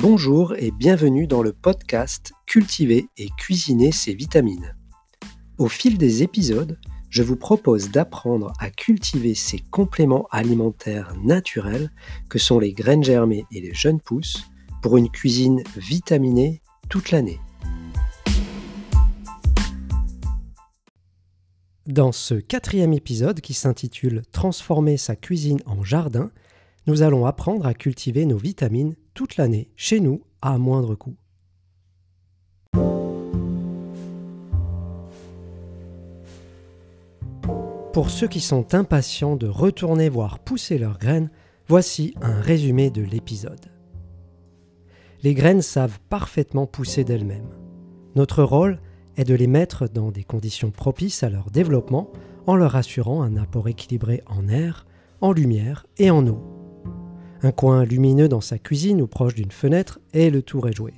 Bonjour et bienvenue dans le podcast Cultiver et cuisiner ses vitamines. Au fil des épisodes, je vous propose d'apprendre à cultiver ces compléments alimentaires naturels que sont les graines germées et les jeunes pousses pour une cuisine vitaminée toute l'année. Dans ce quatrième épisode qui s'intitule Transformer sa cuisine en jardin, nous allons apprendre à cultiver nos vitamines toute l'année chez nous à moindre coût. Pour ceux qui sont impatients de retourner voir pousser leurs graines, voici un résumé de l'épisode. Les graines savent parfaitement pousser d'elles-mêmes. Notre rôle est de les mettre dans des conditions propices à leur développement en leur assurant un apport équilibré en air, en lumière et en eau. Un coin lumineux dans sa cuisine ou proche d'une fenêtre et le tour est joué.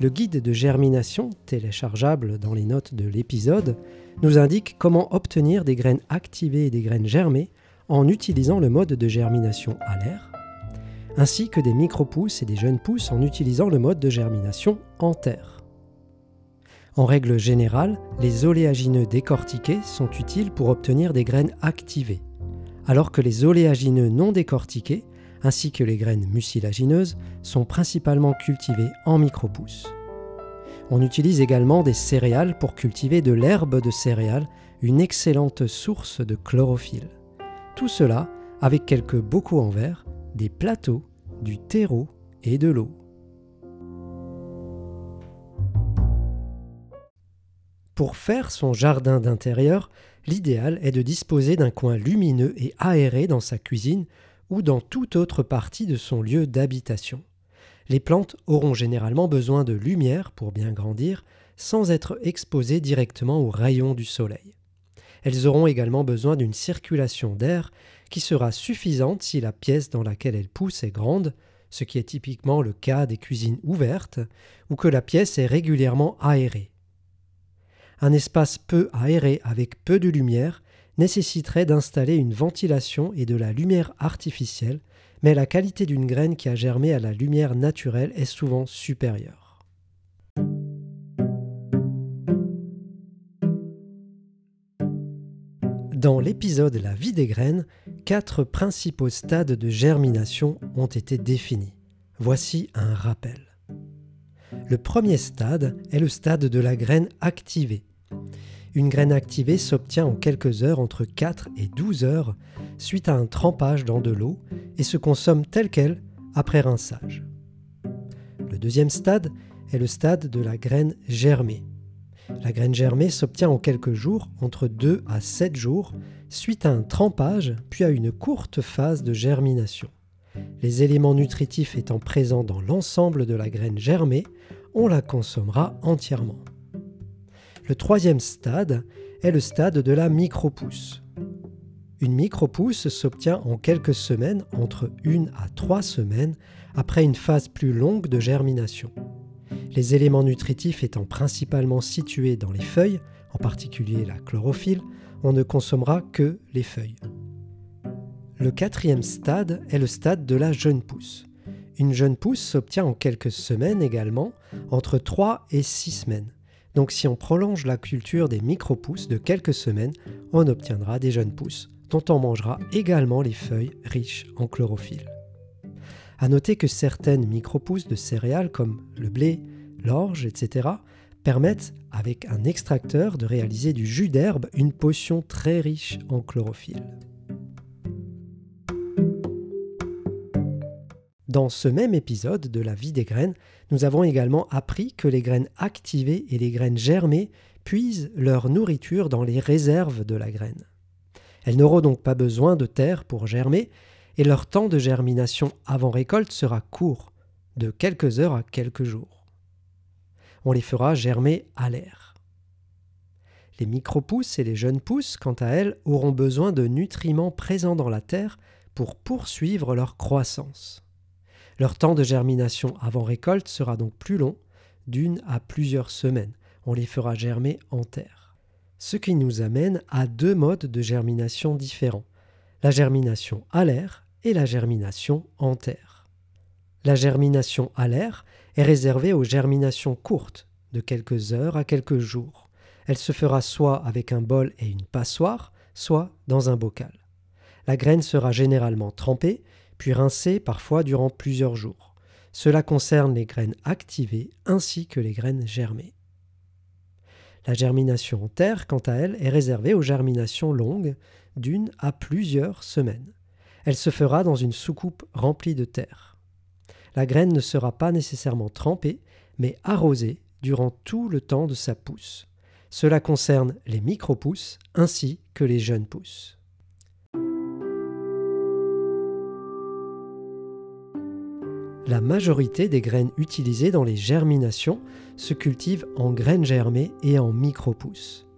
Le guide de germination, téléchargeable dans les notes de l'épisode, nous indique comment obtenir des graines activées et des graines germées en utilisant le mode de germination à l'air, ainsi que des micro-pousses et des jeunes pousses en utilisant le mode de germination en terre. En règle générale, les oléagineux décortiqués sont utiles pour obtenir des graines activées, alors que les oléagineux non décortiqués ainsi que les graines mucilagineuses, sont principalement cultivées en micro-pousses. On utilise également des céréales pour cultiver de l'herbe de céréales, une excellente source de chlorophylle. Tout cela avec quelques bocaux en verre, des plateaux, du terreau et de l'eau. Pour faire son jardin d'intérieur, l'idéal est de disposer d'un coin lumineux et aéré dans sa cuisine ou dans toute autre partie de son lieu d'habitation. Les plantes auront généralement besoin de lumière pour bien grandir sans être exposées directement aux rayons du soleil. Elles auront également besoin d'une circulation d'air qui sera suffisante si la pièce dans laquelle elles poussent est grande, ce qui est typiquement le cas des cuisines ouvertes, ou que la pièce est régulièrement aérée. Un espace peu aéré avec peu de lumière nécessiterait d'installer une ventilation et de la lumière artificielle, mais la qualité d'une graine qui a germé à la lumière naturelle est souvent supérieure. Dans l'épisode La vie des graines, quatre principaux stades de germination ont été définis. Voici un rappel. Le premier stade est le stade de la graine activée, une graine activée s'obtient en quelques heures, entre 4 et 12 heures, suite à un trempage dans de l'eau et se consomme telle qu'elle après rinçage. Le deuxième stade est le stade de la graine germée. La graine germée s'obtient en quelques jours, entre 2 à 7 jours, suite à un trempage puis à une courte phase de germination. Les éléments nutritifs étant présents dans l'ensemble de la graine germée, on la consommera entièrement. Le troisième stade est le stade de la micropousse. Une micropousse s'obtient en quelques semaines, entre une à trois semaines, après une phase plus longue de germination. Les éléments nutritifs étant principalement situés dans les feuilles, en particulier la chlorophylle, on ne consommera que les feuilles. Le quatrième stade est le stade de la jeune pousse. Une jeune pousse s'obtient en quelques semaines également, entre 3 et 6 semaines. Donc si on prolonge la culture des micro-pousses de quelques semaines, on obtiendra des jeunes pousses, dont on mangera également les feuilles riches en chlorophylle. A noter que certaines micro-pousses de céréales comme le blé, l'orge, etc., permettent, avec un extracteur, de réaliser du jus d'herbe, une potion très riche en chlorophylle. Dans ce même épisode de la vie des graines, nous avons également appris que les graines activées et les graines germées puisent leur nourriture dans les réserves de la graine. Elles n'auront donc pas besoin de terre pour germer et leur temps de germination avant récolte sera court, de quelques heures à quelques jours. On les fera germer à l'air. Les micro-pousses et les jeunes pousses, quant à elles, auront besoin de nutriments présents dans la terre pour poursuivre leur croissance. Leur temps de germination avant récolte sera donc plus long, d'une à plusieurs semaines. On les fera germer en terre. Ce qui nous amène à deux modes de germination différents. La germination à l'air et la germination en terre. La germination à l'air est réservée aux germinations courtes, de quelques heures à quelques jours. Elle se fera soit avec un bol et une passoire, soit dans un bocal. La graine sera généralement trempée, puis rincée parfois durant plusieurs jours. Cela concerne les graines activées ainsi que les graines germées. La germination en terre, quant à elle, est réservée aux germinations longues, d'une à plusieurs semaines. Elle se fera dans une soucoupe remplie de terre. La graine ne sera pas nécessairement trempée, mais arrosée durant tout le temps de sa pousse. Cela concerne les micro-pousses ainsi que les jeunes pousses. La majorité des graines utilisées dans les germinations se cultivent en graines germées et en micro-pousses.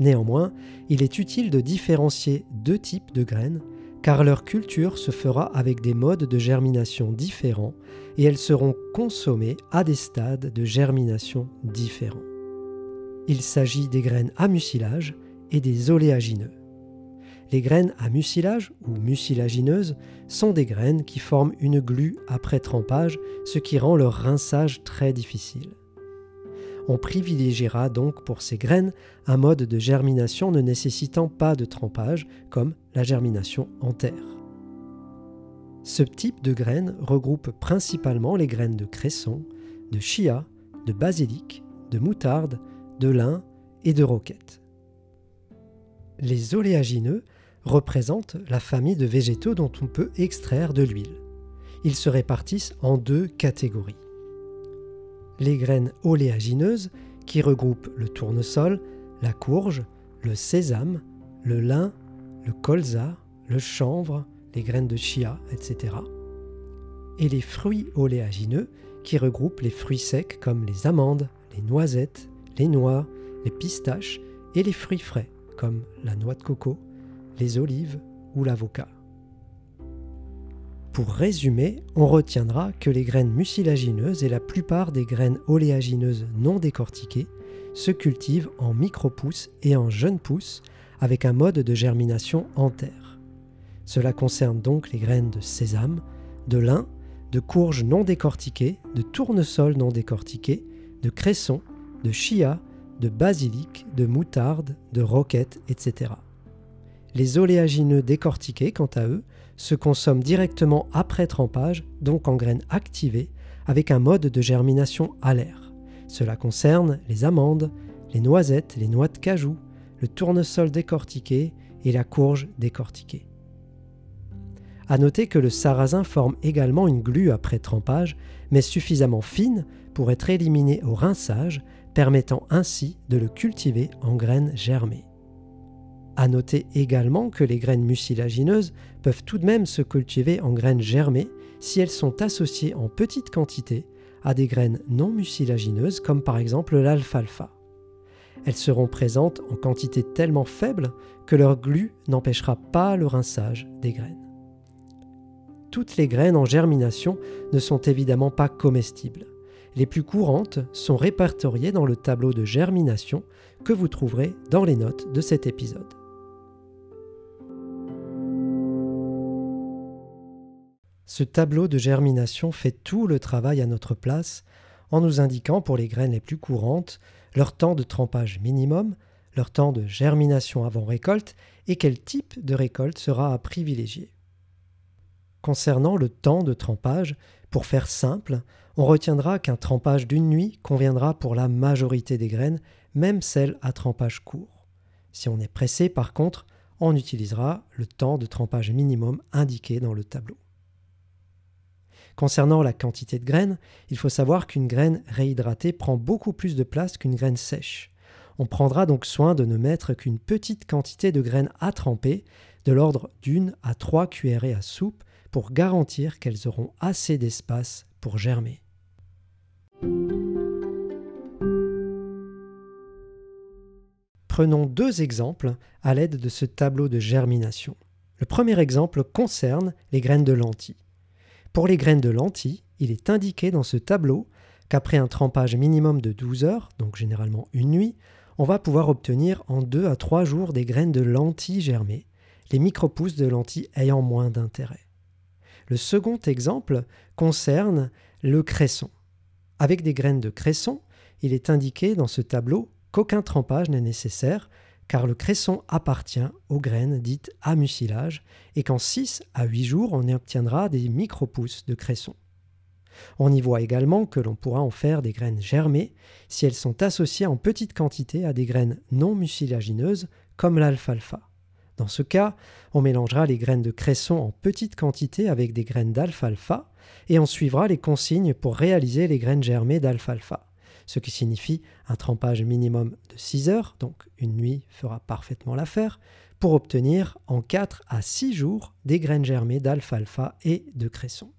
Néanmoins, il est utile de différencier deux types de graines car leur culture se fera avec des modes de germination différents et elles seront consommées à des stades de germination différents. Il s'agit des graines à mucilage et des oléagineux. Les graines à mucilage ou mucilagineuses sont des graines qui forment une glu après trempage, ce qui rend leur rinçage très difficile. On privilégiera donc pour ces graines un mode de germination ne nécessitant pas de trempage, comme la germination en terre. Ce type de graines regroupe principalement les graines de cresson, de chia, de basilic, de moutarde, de lin et de roquette. Les oléagineux représentent la famille de végétaux dont on peut extraire de l'huile. Ils se répartissent en deux catégories les graines oléagineuses qui regroupent le tournesol, la courge, le sésame, le lin, le colza, le chanvre, les graines de chia, etc. Et les fruits oléagineux qui regroupent les fruits secs comme les amandes, les noisettes, les noix, les pistaches et les fruits frais comme la noix de coco, olives ou l'avocat. Pour résumer, on retiendra que les graines mucilagineuses et la plupart des graines oléagineuses non décortiquées se cultivent en micro-pousses et en jeunes pousses avec un mode de germination en terre. Cela concerne donc les graines de sésame, de lin, de courge non décortiquées, de tournesol non décortiqué, de cresson, de chia, de basilic, de moutarde, de roquette, etc. Les oléagineux décortiqués, quant à eux, se consomment directement après trempage, donc en graines activées, avec un mode de germination à l'air. Cela concerne les amandes, les noisettes, les noix de cajou, le tournesol décortiqué et la courge décortiquée. A noter que le sarrasin forme également une glu après trempage, mais suffisamment fine pour être éliminée au rinçage, permettant ainsi de le cultiver en graines germées. A noter également que les graines mucilagineuses peuvent tout de même se cultiver en graines germées si elles sont associées en petite quantité à des graines non mucilagineuses comme par exemple l'alfalfa. Elles seront présentes en quantité tellement faible que leur glu n'empêchera pas le rinçage des graines. Toutes les graines en germination ne sont évidemment pas comestibles. Les plus courantes sont répertoriées dans le tableau de germination que vous trouverez dans les notes de cet épisode. Ce tableau de germination fait tout le travail à notre place en nous indiquant pour les graines les plus courantes leur temps de trempage minimum, leur temps de germination avant récolte et quel type de récolte sera à privilégier. Concernant le temps de trempage, pour faire simple, on retiendra qu'un trempage d'une nuit conviendra pour la majorité des graines, même celles à trempage court. Si on est pressé, par contre, on utilisera le temps de trempage minimum indiqué dans le tableau. Concernant la quantité de graines, il faut savoir qu'une graine réhydratée prend beaucoup plus de place qu'une graine sèche. On prendra donc soin de ne mettre qu'une petite quantité de graines à tremper, de l'ordre d'une à trois cuillerées à soupe, pour garantir qu'elles auront assez d'espace pour germer. Prenons deux exemples à l'aide de ce tableau de germination. Le premier exemple concerne les graines de lentilles. Pour les graines de lentilles, il est indiqué dans ce tableau qu'après un trempage minimum de 12 heures, donc généralement une nuit, on va pouvoir obtenir en 2 à 3 jours des graines de lentilles germées, les micro-pousses de lentilles ayant moins d'intérêt. Le second exemple concerne le cresson. Avec des graines de cresson, il est indiqué dans ce tableau qu'aucun trempage n'est nécessaire car le cresson appartient aux graines dites à mucilage et qu'en 6 à 8 jours on y obtiendra des micro-pousses de cresson. On y voit également que l'on pourra en faire des graines germées si elles sont associées en petite quantité à des graines non mucilagineuses comme l'alfalfa. Dans ce cas, on mélangera les graines de cresson en petite quantité avec des graines d'alfalfa et on suivra les consignes pour réaliser les graines germées d'alfalfa ce qui signifie un trempage minimum de 6 heures, donc une nuit fera parfaitement l'affaire, pour obtenir en 4 à 6 jours des graines germées d'alfalfa et de cresson.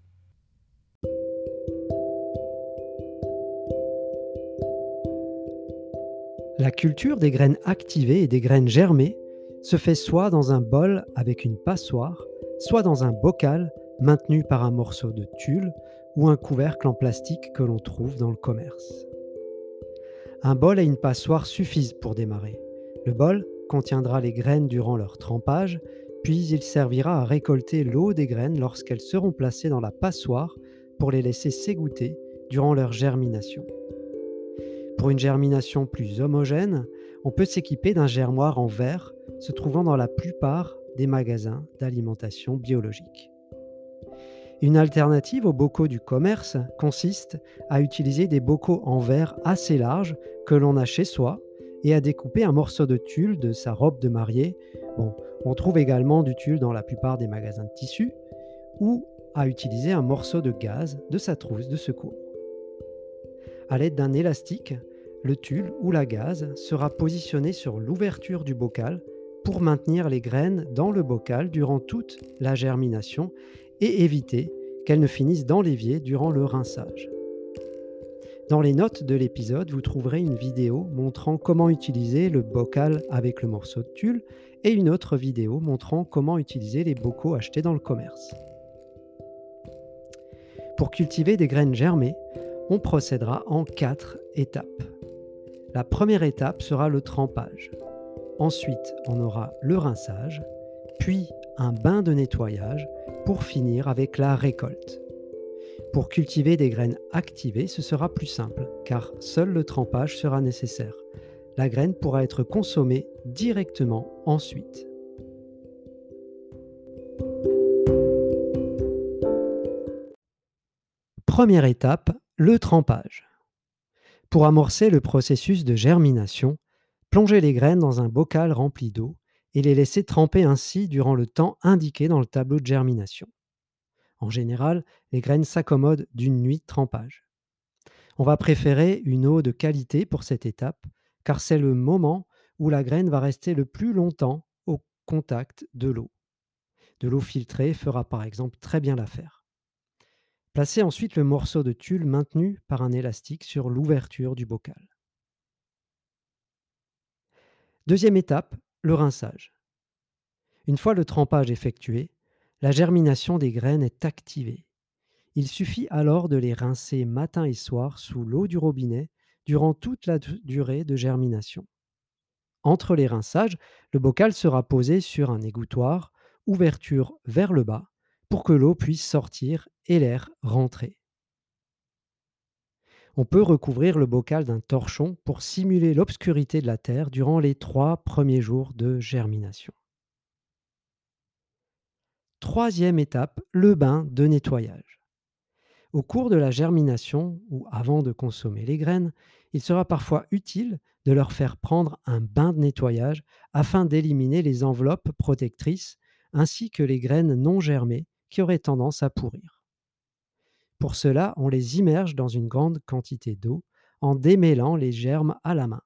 La culture des graines activées et des graines germées se fait soit dans un bol avec une passoire, soit dans un bocal maintenu par un morceau de tulle ou un couvercle en plastique que l'on trouve dans le commerce. Un bol et une passoire suffisent pour démarrer. Le bol contiendra les graines durant leur trempage, puis il servira à récolter l'eau des graines lorsqu'elles seront placées dans la passoire pour les laisser s'égoutter durant leur germination. Pour une germination plus homogène, on peut s'équiper d'un germoir en verre se trouvant dans la plupart des magasins d'alimentation biologique. Une alternative aux bocaux du commerce consiste à utiliser des bocaux en verre assez larges que l'on a chez soi et à découper un morceau de tulle de sa robe de mariée. On trouve également du tulle dans la plupart des magasins de tissus ou à utiliser un morceau de gaz de sa trousse de secours. À l'aide d'un élastique, le tulle ou la gaze sera positionné sur l'ouverture du bocal pour maintenir les graines dans le bocal durant toute la germination et éviter qu'elles ne finissent dans l'évier durant le rinçage. Dans les notes de l'épisode, vous trouverez une vidéo montrant comment utiliser le bocal avec le morceau de tulle et une autre vidéo montrant comment utiliser les bocaux achetés dans le commerce. Pour cultiver des graines germées, on procédera en quatre étapes. La première étape sera le trempage. Ensuite, on aura le rinçage, puis un bain de nettoyage pour finir avec la récolte. Pour cultiver des graines activées, ce sera plus simple, car seul le trempage sera nécessaire. La graine pourra être consommée directement ensuite. Première étape, le trempage. Pour amorcer le processus de germination, plongez les graines dans un bocal rempli d'eau et les laisser tremper ainsi durant le temps indiqué dans le tableau de germination. En général, les graines s'accommodent d'une nuit de trempage. On va préférer une eau de qualité pour cette étape, car c'est le moment où la graine va rester le plus longtemps au contact de l'eau. De l'eau filtrée fera par exemple très bien l'affaire. Placez ensuite le morceau de tulle maintenu par un élastique sur l'ouverture du bocal. Deuxième étape, le rinçage. Une fois le trempage effectué, la germination des graines est activée. Il suffit alors de les rincer matin et soir sous l'eau du robinet durant toute la durée de germination. Entre les rinçages, le bocal sera posé sur un égouttoir, ouverture vers le bas, pour que l'eau puisse sortir et l'air rentrer. On peut recouvrir le bocal d'un torchon pour simuler l'obscurité de la terre durant les trois premiers jours de germination. Troisième étape, le bain de nettoyage. Au cours de la germination ou avant de consommer les graines, il sera parfois utile de leur faire prendre un bain de nettoyage afin d'éliminer les enveloppes protectrices ainsi que les graines non germées qui auraient tendance à pourrir. Pour cela, on les immerge dans une grande quantité d'eau en démêlant les germes à la main.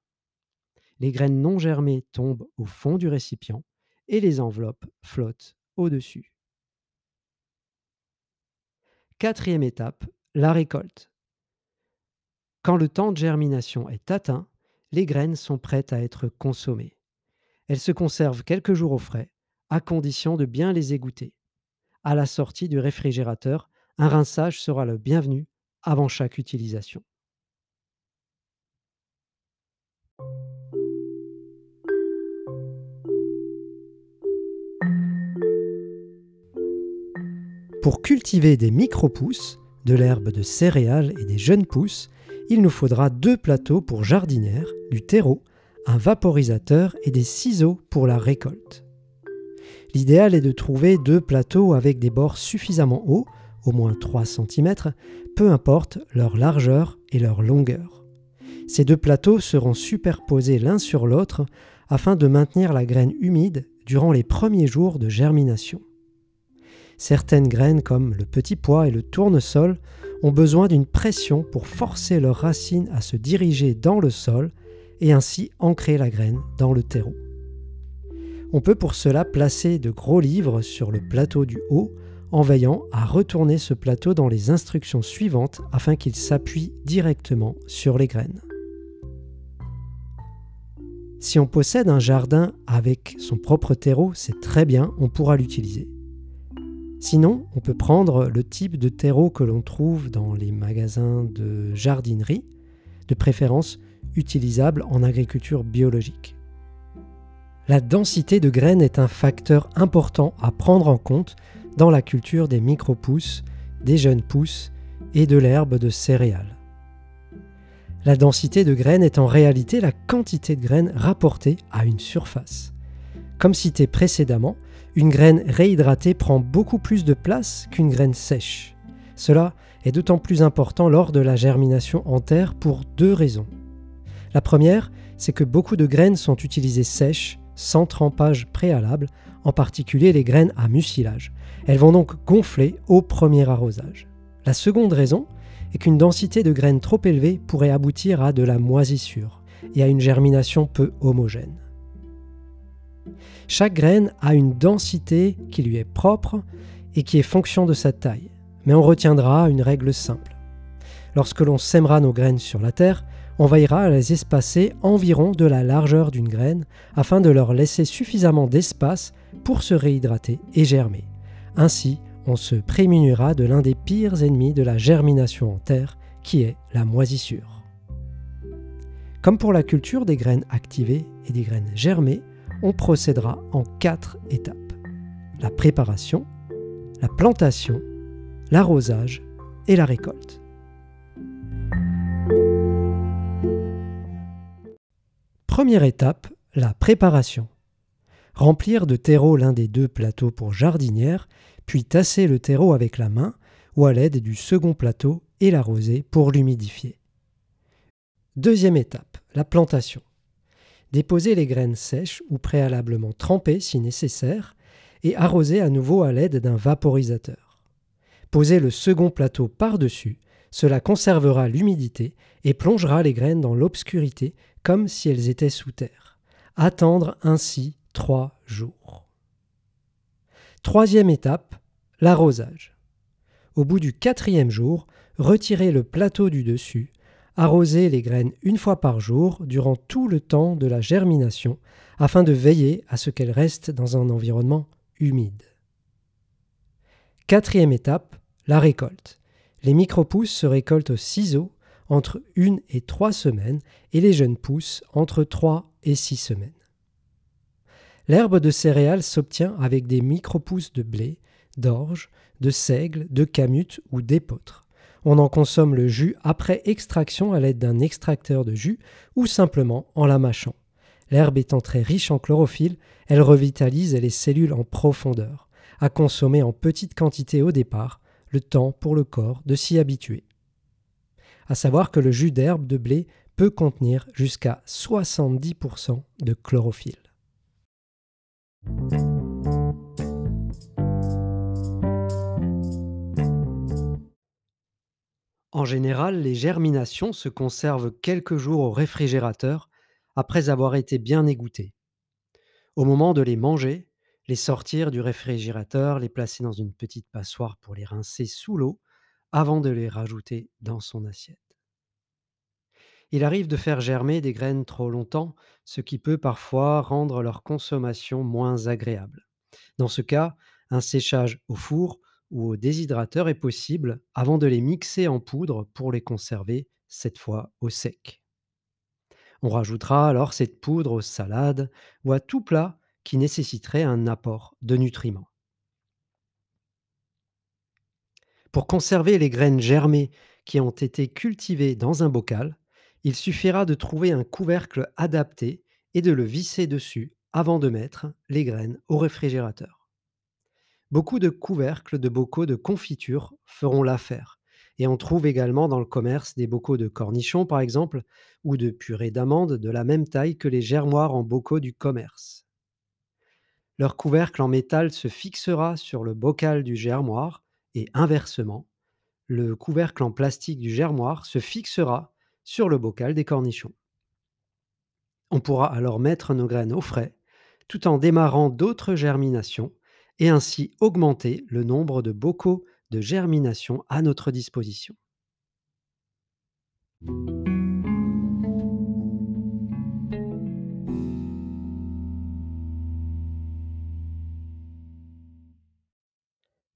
Les graines non germées tombent au fond du récipient et les enveloppes flottent au-dessus. Quatrième étape, la récolte. Quand le temps de germination est atteint, les graines sont prêtes à être consommées. Elles se conservent quelques jours au frais, à condition de bien les égoutter. À la sortie du réfrigérateur, un rinçage sera le bienvenu avant chaque utilisation. Pour cultiver des micro-pousses, de l'herbe de céréales et des jeunes pousses, il nous faudra deux plateaux pour jardinière, du terreau, un vaporisateur et des ciseaux pour la récolte. L'idéal est de trouver deux plateaux avec des bords suffisamment hauts, au moins 3 cm, peu importe leur largeur et leur longueur. Ces deux plateaux seront superposés l'un sur l'autre afin de maintenir la graine humide durant les premiers jours de germination. Certaines graines comme le petit pois et le tournesol ont besoin d'une pression pour forcer leurs racines à se diriger dans le sol et ainsi ancrer la graine dans le terreau. On peut pour cela placer de gros livres sur le plateau du haut en veillant à retourner ce plateau dans les instructions suivantes afin qu'il s'appuie directement sur les graines. Si on possède un jardin avec son propre terreau, c'est très bien, on pourra l'utiliser. Sinon, on peut prendre le type de terreau que l'on trouve dans les magasins de jardinerie, de préférence utilisable en agriculture biologique. La densité de graines est un facteur important à prendre en compte dans la culture des micro-pousses, des jeunes pousses et de l'herbe de céréales. La densité de graines est en réalité la quantité de graines rapportée à une surface. Comme cité précédemment, une graine réhydratée prend beaucoup plus de place qu'une graine sèche. Cela est d'autant plus important lors de la germination en terre pour deux raisons. La première, c'est que beaucoup de graines sont utilisées sèches, sans trempage préalable, en particulier les graines à mucilage. Elles vont donc gonfler au premier arrosage. La seconde raison est qu'une densité de graines trop élevée pourrait aboutir à de la moisissure et à une germination peu homogène. Chaque graine a une densité qui lui est propre et qui est fonction de sa taille, mais on retiendra une règle simple. Lorsque l'on sèmera nos graines sur la terre, on veillera à les espacer environ de la largeur d'une graine afin de leur laisser suffisamment d'espace pour se réhydrater et germer. Ainsi, on se prémunira de l'un des pires ennemis de la germination en terre, qui est la moisissure. Comme pour la culture des graines activées et des graines germées, on procédera en quatre étapes. La préparation, la plantation, l'arrosage et la récolte. Première étape, la préparation. Remplir de terreau l'un des deux plateaux pour jardinière, puis tasser le terreau avec la main ou à l'aide du second plateau et l'arroser pour l'humidifier. Deuxième étape, la plantation. Déposer les graines sèches ou préalablement trempées si nécessaire et arroser à nouveau à l'aide d'un vaporisateur. Poser le second plateau par-dessus, cela conservera l'humidité et plongera les graines dans l'obscurité comme si elles étaient sous terre. Attendre ainsi trois jours. Troisième étape, l'arrosage. Au bout du quatrième jour, retirez le plateau du dessus Arroser les graines une fois par jour durant tout le temps de la germination afin de veiller à ce qu'elles restent dans un environnement humide. Quatrième étape, la récolte. Les micro-pousses se récoltent au ciseau entre une et trois semaines et les jeunes pousses entre trois et six semaines. L'herbe de céréales s'obtient avec des micro-pousses de blé, d'orge, de seigle, de camute ou d'épeautre. On en consomme le jus après extraction à l'aide d'un extracteur de jus ou simplement en la mâchant. L'herbe étant très riche en chlorophylle, elle revitalise les cellules en profondeur, à consommer en petite quantité au départ, le temps pour le corps de s'y habituer. À savoir que le jus d'herbe de blé peut contenir jusqu'à 70% de chlorophylle. En général, les germinations se conservent quelques jours au réfrigérateur après avoir été bien égouttées. Au moment de les manger, les sortir du réfrigérateur, les placer dans une petite passoire pour les rincer sous l'eau avant de les rajouter dans son assiette. Il arrive de faire germer des graines trop longtemps, ce qui peut parfois rendre leur consommation moins agréable. Dans ce cas, un séchage au four ou au déshydrateur est possible avant de les mixer en poudre pour les conserver, cette fois au sec. On rajoutera alors cette poudre aux salades ou à tout plat qui nécessiterait un apport de nutriments. Pour conserver les graines germées qui ont été cultivées dans un bocal, il suffira de trouver un couvercle adapté et de le visser dessus avant de mettre les graines au réfrigérateur. Beaucoup de couvercles de bocaux de confiture feront l'affaire, et on trouve également dans le commerce des bocaux de cornichons par exemple, ou de purée d'amandes de la même taille que les germoirs en bocaux du commerce. Leur couvercle en métal se fixera sur le bocal du germoir et inversement, le couvercle en plastique du germoir se fixera sur le bocal des cornichons. On pourra alors mettre nos graines au frais tout en démarrant d'autres germinations et ainsi augmenter le nombre de bocaux de germination à notre disposition.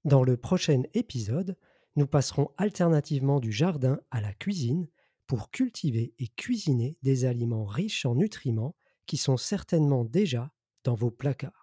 Dans le prochain épisode, nous passerons alternativement du jardin à la cuisine pour cultiver et cuisiner des aliments riches en nutriments qui sont certainement déjà dans vos placards.